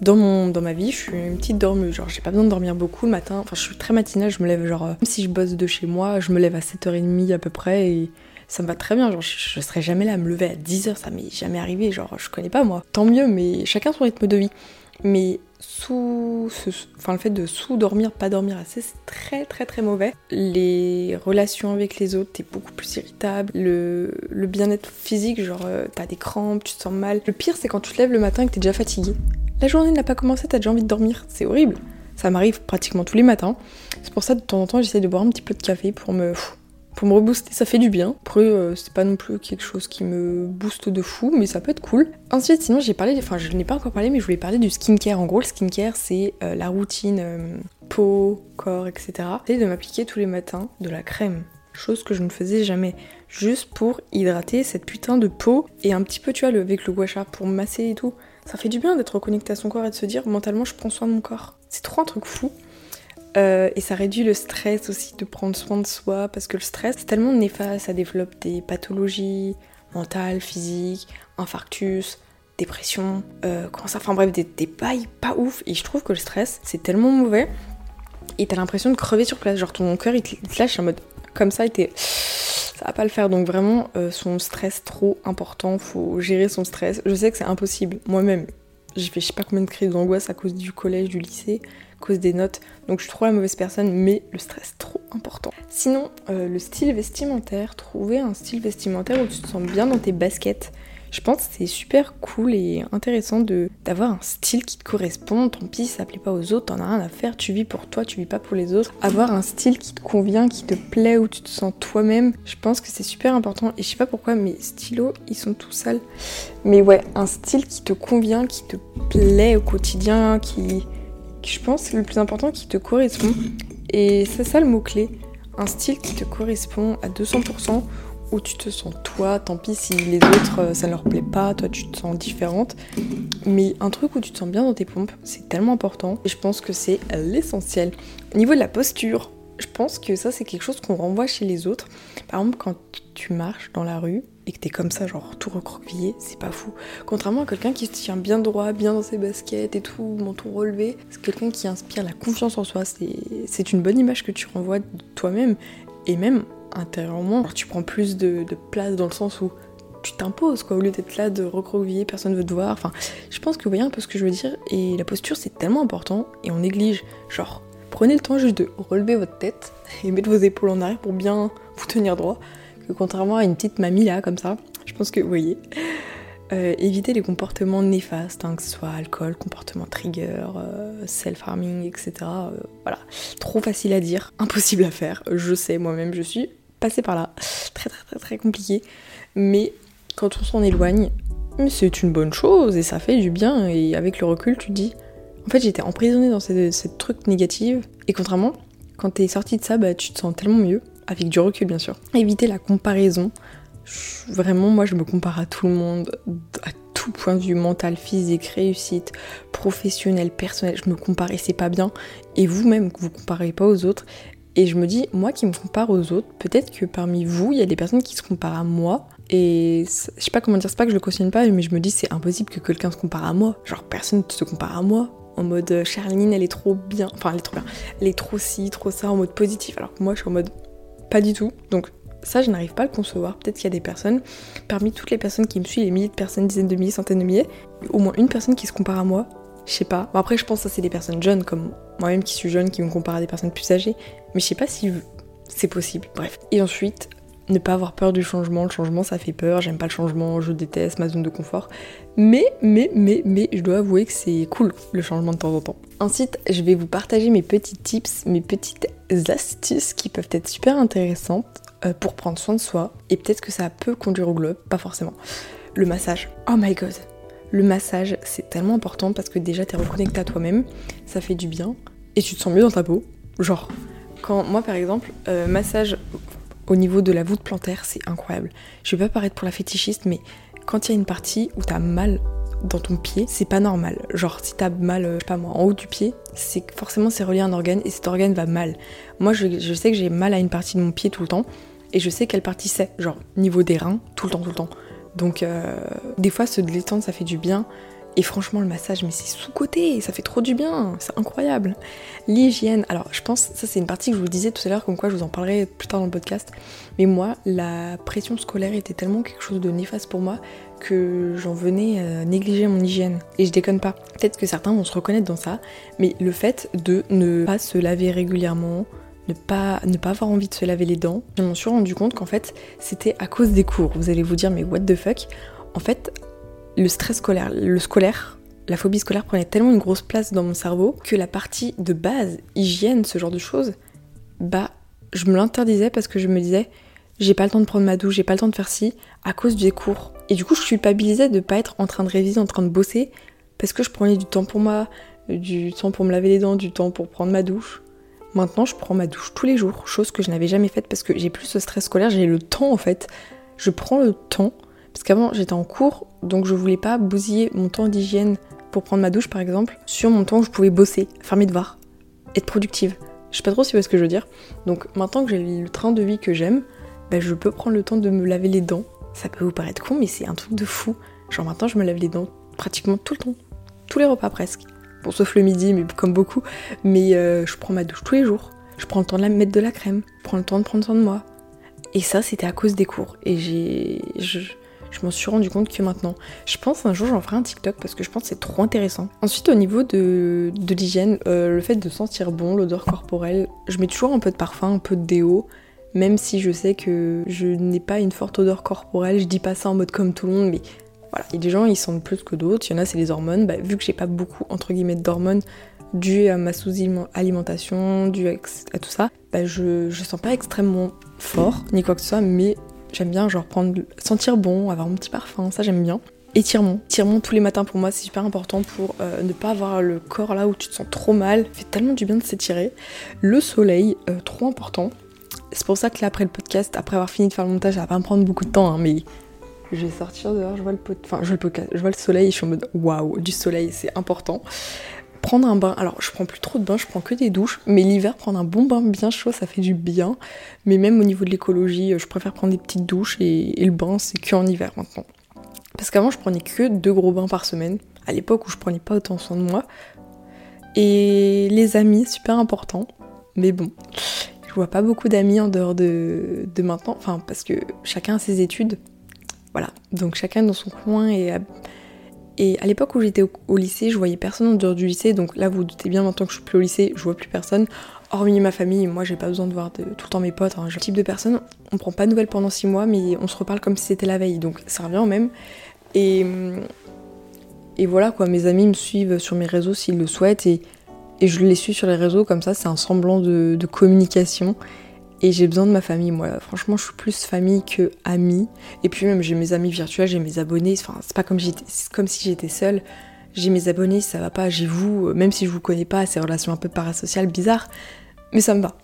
dans, mon, dans ma vie, je suis une petite dormeuse. Genre, j'ai pas besoin de dormir beaucoup le matin. Enfin, je suis très matinale, je me lève genre. Même si je bosse de chez moi, je me lève à 7h30 à peu près et ça me va très bien. Genre, je, je serais jamais là à me lever à 10h, ça m'est jamais arrivé. Genre, je connais pas moi. Tant mieux, mais chacun son rythme de vie. Mais le fait de sous-dormir, pas dormir assez, c'est très très très mauvais. Les relations avec les autres, t'es beaucoup plus irritable. Le, bien-être physique, genre euh, t'as des crampes, tu te sens mal. Le pire, c'est quand tu te lèves le matin et que t'es déjà fatigué. La journée n'a pas commencé, t'as déjà envie de dormir. C'est horrible. Ça m'arrive pratiquement tous les matins. C'est pour ça de temps en temps j'essaie de boire un petit peu de café pour me pour me rebooster, ça fait du bien. Après, euh, c'est pas non plus quelque chose qui me booste de fou, mais ça peut être cool. Ensuite, sinon, j'ai parlé, enfin, je n'ai pas encore parlé, mais je voulais parler du skincare. En gros, le skincare, c'est euh, la routine euh, peau, corps, etc. C'est de m'appliquer tous les matins de la crème. Chose que je ne faisais jamais. Juste pour hydrater cette putain de peau et un petit peu, tu vois, avec le gua pour masser et tout. Ça fait du bien d'être connecté à son corps et de se dire mentalement, je prends soin de mon corps. C'est trop un truc fou. Euh, et ça réduit le stress aussi de prendre soin de soi parce que le stress c'est tellement néfaste, ça développe des pathologies mentales, physiques, infarctus, dépression, euh, ça, enfin bref, des, des bails pas ouf. Et je trouve que le stress c'est tellement mauvais et t'as l'impression de crever sur place. Genre ton cœur il te, lâche en mode comme ça et t'es. Ça va pas le faire donc vraiment euh, son stress trop important, faut gérer son stress. Je sais que c'est impossible, moi-même. J'ai fait je sais pas combien de crises d'angoisse à cause du collège, du lycée cause des notes. Donc je suis trop la mauvaise personne, mais le stress trop important. Sinon, euh, le style vestimentaire, trouver un style vestimentaire où tu te sens bien dans tes baskets. Je pense que c'est super cool et intéressant de d'avoir un style qui te correspond. Tant pis, ça plaît pas aux autres, t'en as rien à faire. Tu vis pour toi, tu vis pas pour les autres. Avoir un style qui te convient, qui te plaît, où tu te sens toi-même, je pense que c'est super important. Et je sais pas pourquoi mes stylos, ils sont tout sales. Mais ouais, un style qui te convient, qui te plaît au quotidien, qui je pense, le plus important qui te correspond. Et c'est ça le mot-clé. Un style qui te correspond à 200%, où tu te sens toi, tant pis si les autres euh, ça leur plaît pas, toi tu te sens différente. Mais un truc où tu te sens bien dans tes pompes, c'est tellement important. Et je pense que c'est l'essentiel. Au niveau de la posture, je pense que ça c'est quelque chose qu'on renvoie chez les autres. Par exemple, quand tu marches dans la rue, et que t'es comme ça, genre tout recroquevillé, c'est pas fou. Contrairement à quelqu'un qui se tient bien droit, bien dans ses baskets et tout, menton relevé, c'est quelqu'un qui inspire la confiance en soi. C'est une bonne image que tu renvoies de toi-même et même intérieurement. tu prends plus de, place dans le sens où tu t'imposes quoi, au lieu d'être là de recroqueviller, personne veut te voir. Enfin, je pense que vous voyez un peu ce que je veux dire. Et la posture c'est tellement important et on néglige. Genre, prenez le temps juste de relever votre tête et mettre vos épaules en arrière pour bien vous tenir droit contrairement à une petite mamie là, comme ça, je pense que vous voyez. euh, éviter les comportements néfastes, hein, que ce soit alcool, comportement trigger, euh, self-harming, etc. Euh, voilà, trop facile à dire, impossible à faire. Je sais, moi-même, je suis passée par là. Très très très très compliqué. Mais quand on s'en éloigne, c'est une bonne chose et ça fait du bien. Et avec le recul, tu te dis, en fait, j'étais emprisonnée dans cette, truc négative. Et contrairement, quand t'es sorti de ça, bah, tu te sens tellement mieux. Avec du recul, bien sûr. Éviter la comparaison vraiment, moi, je me compare à tout le monde, à tout point de vue mental, physique, réussite, professionnel, personnel. Je me compare et c'est pas bien. Et vous-même, vous comparez pas aux autres. Et je me dis, moi qui me compare aux autres, peut-être que parmi vous, il y a des personnes qui se comparent à moi. Et je sais pas comment dire, c'est pas que je le cautionne pas, mais je me dis, c'est impossible que quelqu'un se compare à moi. Genre, personne ne se compare à moi. En mode, euh, Charline, elle est trop bien. Enfin, elle est trop bien. Elle est trop ci, trop ça, en mode positif. Alors que moi, je suis en mode, pas du tout. Donc, ça, je n'arrive pas à le concevoir. Peut-être qu'il y a des personnes, parmi toutes les personnes qui me suivent, les milliers de personnes, dizaines de milliers, centaines de milliers, au moins une personne qui se compare à moi. Je sais pas. Bon, après, je pense que ça, c'est des personnes jeunes, comme moi-même qui suis jeune, qui me compare à des personnes plus âgées. Mais je sais pas si c'est possible. Bref. Et ensuite, ne pas avoir peur du changement. Le changement, ça fait peur. J'aime pas le changement. Je déteste ma zone de confort. Mais, mais, mais, mais, je dois avouer que c'est cool le changement de temps en temps. Ensuite, je vais vous partager mes petits tips, mes petites astuces qui peuvent être super intéressantes euh, pour prendre soin de soi. Et peut-être que ça peut conduire au globe, pas forcément. Le massage. Oh my god. Le massage, c'est tellement important parce que déjà, t'es reconnecté à toi-même, ça fait du bien, et tu te sens mieux dans ta peau. Genre, quand moi par exemple, euh, massage au niveau de la voûte plantaire, c'est incroyable. Je vais pas paraître pour la fétichiste, mais quand il y a une partie où t'as mal dans ton pied, c'est pas normal. Genre si t'as mal, euh, je sais pas moi, en haut du pied, c'est forcément c'est relié à un organe et cet organe va mal. Moi je, sais que j'ai mal à une partie de mon pied tout le temps et je sais quelle partie c'est, genre niveau des reins, tout le temps, tout le temps. Donc euh, des fois se détendre ça fait du bien. Et franchement le massage mais c'est sous-côté, ça fait trop du bien, c'est incroyable. L'hygiène, alors je pense, ça c'est une partie que je vous disais tout à l'heure, comme quoi je vous en parlerai plus tard dans le podcast. Mais moi, la pression scolaire était tellement quelque chose de néfaste pour moi que j'en venais à négliger mon hygiène. Et je déconne pas. Peut-être que certains vont se reconnaître dans ça, mais le fait de ne pas se laver régulièrement, ne pas, ne pas avoir envie de se laver les dents, je m'en suis rendu compte qu'en fait, c'était à cause des cours. Vous allez vous dire, mais what the fuck? En fait, le stress scolaire, le scolaire, la phobie scolaire prenait tellement une grosse place dans mon cerveau que la partie de base, hygiène, ce genre de choses, bah, je me l'interdisais parce que je me disais, j'ai pas le temps de prendre ma douche, j'ai pas le temps de faire ci, à cause des cours. Et du coup, je culpabilisais de pas être en train de réviser, en train de bosser, parce que je prenais du temps pour moi, du temps pour me laver les dents, du temps pour prendre ma douche. Maintenant, je prends ma douche tous les jours, chose que je n'avais jamais faite parce que j'ai plus ce stress scolaire, j'ai le temps en fait. Je prends le temps, parce qu'avant j'étais en cours, donc je voulais pas bousiller mon temps d'hygiène pour prendre ma douche par exemple, sur mon temps où je pouvais bosser, faire mes devoirs, être productive. Je sais pas trop si vous voyez ce que je veux dire. Donc maintenant que j'ai le train de vie que j'aime, bah, je peux prendre le temps de me laver les dents. Ça peut vous paraître con, mais c'est un truc de fou. Genre maintenant je me lave les dents pratiquement tout le temps. Tous les repas presque. Bon, sauf le midi, mais comme beaucoup. Mais euh, je prends ma douche tous les jours. Je prends le temps de la mettre de la crème. Je prends le temps de prendre soin de moi. Et ça, c'était à cause des cours. Et j'ai. Je, m'en suis rendu compte que maintenant. Je pense un jour j'en ferai un TikTok parce que je pense que c'est trop intéressant. Ensuite, au niveau de, de l'hygiène, euh, le fait de sentir bon, l'odeur corporelle, je mets toujours un peu de parfum, un peu de déo. Même si je sais que je n'ai pas une forte odeur corporelle, je dis pas ça en mode comme tout le monde, mais voilà, il y a des gens, ils sentent plus que d'autres. Il y en a, c'est les hormones. Bah, vu que j'ai pas beaucoup, entre guillemets, d'hormones dues à ma sous-alimentation, dues à, tout ça, bah, je, je sens pas extrêmement fort, ni quoi que ce soit, mais j'aime bien, genre, prendre, sentir bon, avoir un petit parfum, ça j'aime bien. Étirement. Étirement tous les matins pour moi, c'est super important pour euh, ne pas avoir le corps là où tu te sens trop mal. Ça fait tellement du bien de s'étirer. Le soleil, euh, trop important. C'est pour ça que là, après le podcast, après avoir fini de faire le montage, ça va pas me prendre beaucoup de temps, hein, mais je vais sortir dehors, je vois le pot... enfin, je vois le je vois le soleil, je suis en mode waouh, du soleil, c'est important. Prendre un bain, alors je prends plus trop de bains, je prends que des douches, mais l'hiver, prendre un bon bain bien chaud, ça fait du bien. Mais même au niveau de l'écologie, je préfère prendre des petites douches et, le bain, c'est que en hiver maintenant. Parce qu'avant, je prenais que deux gros bains par semaine, à l'époque où je prenais pas autant soin de moi. Et les amis, super important. Mais bon, je vois pas beaucoup d'amis en dehors de, de maintenant, enfin, parce que chacun a ses études. Voilà, donc chacun dans son coin et et à l'époque où j'étais au, lycée, je voyais personne en dehors du lycée, donc là vous, vous doutez bien maintenant que je suis plus au lycée, je vois plus personne, hormis ma famille, moi j'ai pas besoin de voir tout le temps mes potes, Ce type de personne, on prend pas de nouvelles pendant 6 mois, mais on se reparle comme si c'était la veille, donc ça revient même. Et, et voilà quoi, mes amis me suivent sur mes réseaux s'ils le souhaitent. Et, et je les suis sur les réseaux. Comme ça, c'est un semblant de communication. Et j'ai besoin de ma famille, moi. Franchement, je suis plus famille que amie. Et puis même, j'ai mes amis virtuels, j'ai mes abonnés. Enfin, c'est pas comme, si j'étais seule. J'ai mes abonnés, ça va pas. J'ai vous, même si je vous connais pas, ces relations un peu parasociales, bizarres. Mais ça me va.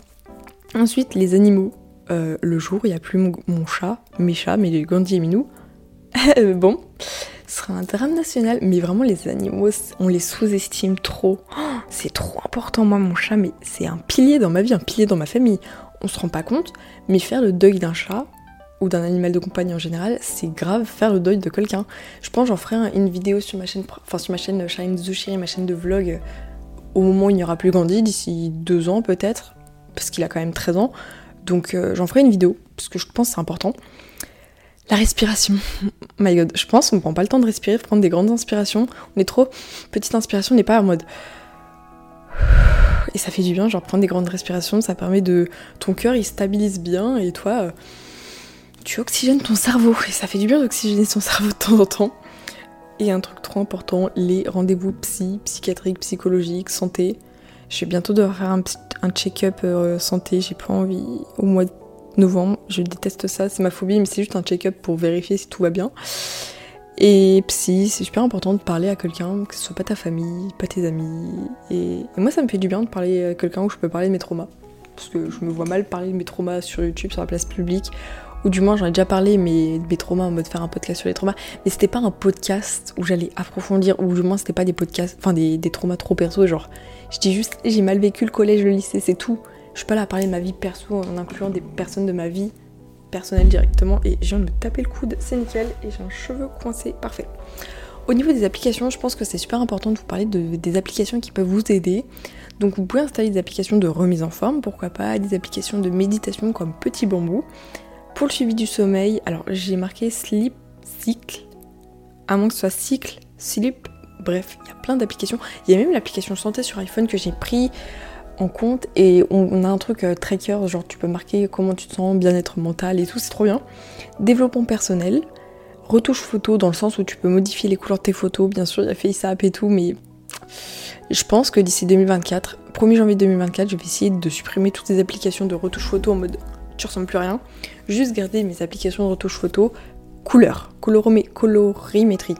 Ensuite, les animaux. Euh, le jour, il n'y a plus mon, chat, mes chats, mais Gandhi et Minou. bon, ce sera un drame national, mais vraiment les animaux, on les sous-estime trop. Oh, c'est trop important, moi mon chat, mais c'est un pilier dans ma vie, un pilier dans ma famille on se rend pas compte, mais faire le deuil d'un chat ou d'un animal de compagnie en général, c'est grave faire le deuil de quelqu'un. Je pense j'en ferai une vidéo sur ma chaîne, enfin sur ma chaîne Shine Zushiri, ma chaîne de vlog, au moment où il n'y aura plus Gandhi, d'ici deux ans peut-être, parce qu'il a quand même 13 ans. Donc euh, j'en ferai une vidéo, parce que je pense que c'est important. La respiration. my god, je pense qu'on prend pas le temps de respirer, prendre des grandes inspirations. On est trop. Petite inspiration n'est pas en mode et ça fait du bien, genre prendre des grandes respirations, ça permet de. Ton cœur il stabilise bien et toi, euh, tu oxygènes ton cerveau et ça fait du bien d'oxygéner son cerveau de temps en temps. Et un truc trop important, les rendez-vous psy, psychiatriques, psychologiques, santé. Je vais bientôt devoir faire un, un check-up euh, santé, j'ai pas envie au mois de novembre, je déteste ça, c'est ma phobie, mais c'est juste un check-up pour vérifier si tout va bien. Et psy, c'est super important de parler à quelqu'un, que ce soit pas ta famille, pas tes amis. Et, moi, ça me fait du bien de parler à quelqu'un où je peux parler de mes traumas. Parce que je me vois mal parler de mes traumas sur YouTube, sur la place publique. Ou du moins, j'en ai déjà parlé, mais de mes traumas en mode faire un podcast sur les traumas. Mais c'était pas un podcast où j'allais approfondir, ou du moins, c'était pas des podcasts, enfin des, des traumas trop perso. Genre, je dis juste, j'ai mal vécu le collège, le lycée, c'est tout. Je suis pas là à parler de ma vie perso en incluant des personnes de ma vie personnel directement et je viens de me taper le coude, c'est nickel et j'ai un cheveu coincé, parfait. Au niveau des applications, je pense que c'est super important de vous parler de, des applications qui peuvent vous aider. Donc vous pouvez installer des applications de remise en forme, pourquoi pas, des applications de méditation comme Petit Bambou. Pour le suivi du sommeil, alors j'ai marqué Sleep Cycle, à moins que ce soit Cycle, Sleep, bref, il y a plein d'applications. Il y a même l'application santé sur iPhone que j'ai pris en compte et on, a un truc euh, tracker, genre tu peux marquer comment tu te sens, bien-être mental et tout, c'est trop bien. Développement personnel, retouche photo dans le sens où tu peux modifier les couleurs de tes photos, bien sûr il y a FaceApp et tout, mais je pense que d'ici 2024, 1er janvier 2024, je vais essayer de supprimer toutes les applications de retouche photo en mode tu ressembles plus rien, juste garder mes applications de retouche photo couleur, colorimétrie.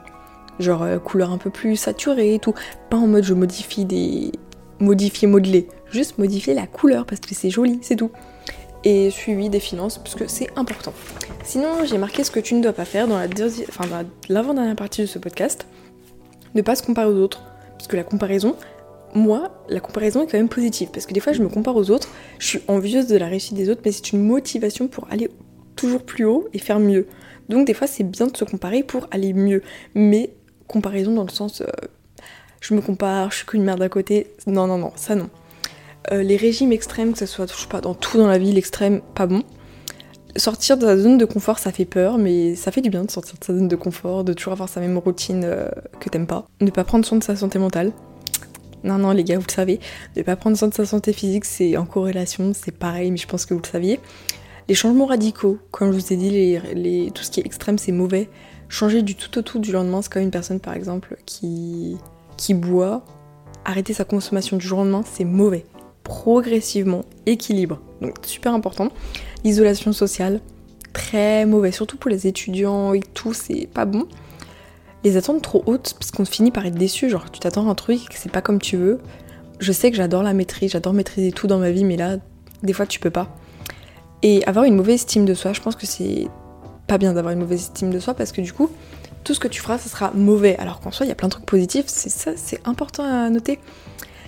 Genre euh, couleur un peu plus saturée et tout. Pas en mode je modifie des, modifier, modeler, juste modifier la couleur parce que c'est joli, c'est tout. Et suivi des finances parce que c'est important. Sinon, j'ai marqué ce que tu ne dois pas faire dans la enfin, l'avant-dernière partie de ce podcast. Ne pas se comparer aux autres. Parce que la comparaison, moi, la comparaison est quand même positive. Parce que des fois, je me compare aux autres, je suis envieuse de la réussite des autres, mais c'est une motivation pour aller toujours plus haut et faire mieux. Donc des fois, c'est bien de se comparer pour aller mieux. Mais comparaison dans le sens euh, je me compare, je suis qu'une merde à côté. Non, non, non, ça non. Euh, les régimes extrêmes, que ce soit, pas, dans tout dans la vie, l'extrême, pas bon. Sortir de sa zone de confort, ça fait peur, mais ça fait du bien de sortir de sa zone de confort, de toujours avoir sa même routine euh, que t'aimes pas. Ne pas prendre soin de sa santé mentale. Non, non, les gars, vous le savez. Ne pas prendre soin de sa santé physique, c'est en corrélation, c'est pareil, mais je pense que vous le saviez. Les changements radicaux, comme je vous ai dit, tout ce qui est extrême, c'est mauvais. Changer du tout au tout du lendemain, c'est comme une personne, par exemple, qui qui boit, arrêter sa consommation du jour au lendemain, c'est mauvais. Progressivement, équilibre. Donc super important. L'isolation sociale, très mauvais, surtout pour les étudiants et tout, c'est pas bon. Les attentes trop hautes, parce qu'on finit par être déçu, genre tu t'attends à un truc que c'est pas comme tu veux. Je sais que j'adore la maîtrise, j'adore maîtriser tout dans ma vie, mais là, des fois tu peux pas. Et avoir une mauvaise estime de soi, je pense que c'est pas bien d'avoir une mauvaise estime de soi parce que du coup, tout ce que tu feras, ça sera mauvais. Alors qu'en soi, il y a plein de trucs positifs, c'est ça, c'est important à noter.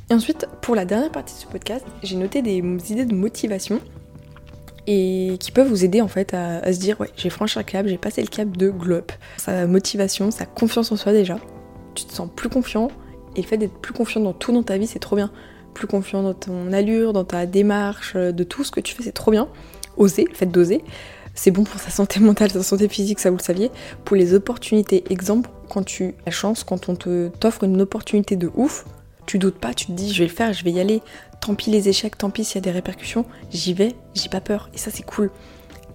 Et ensuite, pour la dernière partie de ce podcast, j'ai noté des idées de motivation et qui peuvent vous aider en fait à, se dire ouais, j'ai franchi un cap, j'ai passé le cap de glow Sa motivation, sa confiance en soi déjà. Tu te sens plus confiant et le fait d'être plus confiant dans tout dans ta vie, c'est trop bien. Plus confiant dans ton allure, dans ta démarche, de tout ce que tu fais, c'est trop bien. Oser, le fait d'oser. C'est bon pour sa santé mentale, sa santé physique, ça vous le saviez. Pour les opportunités, exemple, quand tu as la chance, quand on te t'offre une opportunité de ouf, tu doutes pas, tu te dis je vais le faire, je vais y aller. Tant pis les échecs, tant pis s'il y a des répercussions, j'y vais, j'ai pas peur. Et ça c'est cool.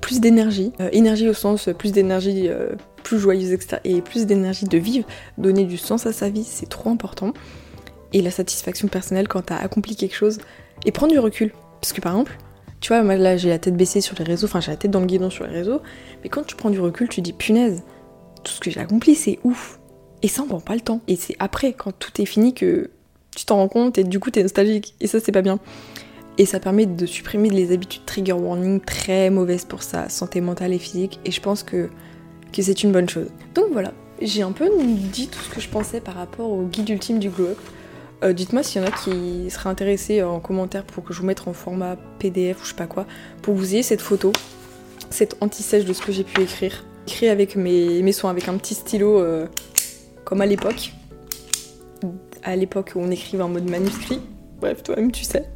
Plus d'énergie, euh, énergie au sens plus d'énergie, euh, plus joyeuse et plus d'énergie de vivre. Donner du sens à sa vie, c'est trop important. Et la satisfaction personnelle quand t'as accompli quelque chose. Et prendre du recul. Parce que par exemple, tu vois, moi là j'ai la tête baissée sur les réseaux, enfin j'ai la tête dans le guidon sur les réseaux, mais quand tu prends du recul, tu dis punaise, tout ce que j'ai accompli c'est ouf. Et ça on prend pas le temps. Et c'est après, quand tout est fini, que tu t'en rends compte et du coup t'es nostalgique. Et ça c'est pas bien. Et ça permet de supprimer les habitudes trigger warning très mauvaises pour sa santé mentale et physique. Et je pense que, c'est une bonne chose. Donc voilà, j'ai un peu dit tout ce que je pensais par rapport au guide ultime du glow up. Euh, dites-moi s'il y en a qui seraient intéressés en commentaire pour que je vous mette en format PDF ou je sais pas quoi, pour que vous ayez cette photo, cette anti-sèche de ce que j'ai pu écrire. Écrit avec mes, mes soins, avec un petit stylo euh, comme à l'époque. À l'époque où on écrivait en mode manuscrit. Bref, toi-même tu sais.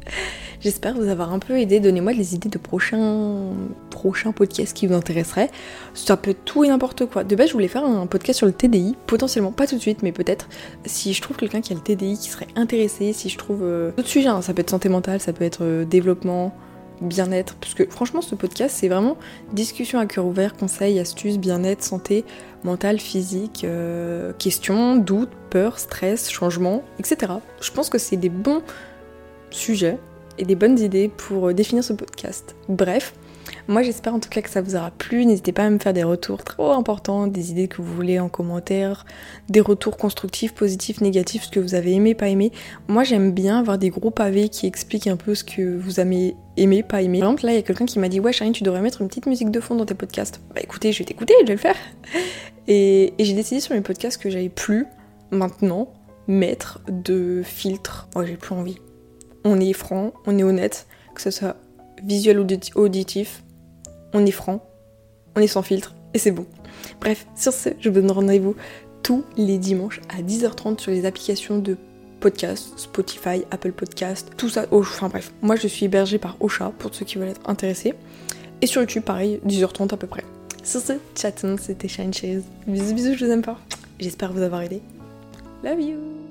J'espère vous avoir un peu aidé. Donnez-moi des idées de prochains, prochains podcasts qui vous intéresseraient. Ça peut être tout et n'importe quoi. De base, je voulais faire un podcast sur le TDI, potentiellement, pas tout de suite, mais peut-être si je trouve quelqu'un qui a le TDI qui serait intéressé, si je trouve euh, d'autres sujets, hein. ça peut être santé mentale, ça peut être euh, développement, bien-être, parce que franchement, ce podcast, c'est vraiment discussion à cœur ouvert, conseils, astuces, bien-être, santé mentale, physique, euh, questions, doutes, peurs, stress, changements, etc. Je pense que c'est des bons sujets et des bonnes idées pour euh, définir ce podcast. Bref, moi j'espère en tout cas que ça vous aura plu. N'hésitez pas à me faire des retours trop importants, des idées que vous voulez en commentaire, des retours constructifs, positifs, négatifs, ce que vous avez aimé, pas aimé. Moi j'aime bien avoir des gros pavés qui expliquent un peu ce que vous avez aimé, pas aimé. Par exemple là il y a quelqu'un qui m'a dit ouais Charine tu devrais mettre une petite musique de fond dans tes podcasts. Bah écoutez je vais t'écouter, je vais le faire. Et, et j'ai décidé sur mes podcasts que j'avais plus maintenant mettre de filtre. Oh j'ai plus envie on est franc, on est honnête, que ce soit visuel ou auditif, on est franc, on est sans filtre, et c'est bon. Bref, sur ce, je vous donne rendez-vous tous les dimanches à 10h30 sur les applications de podcast, Spotify, Apple Podcast, tout ça. Enfin bref, moi je suis hébergée par Ocha pour ceux qui veulent être intéressés. Et sur YouTube, pareil, 10h30 à peu près. Sur ce, chat, c'était Shine Chase. Bisous bisous, je vous aime pas. J'espère vous avoir aidé. Love you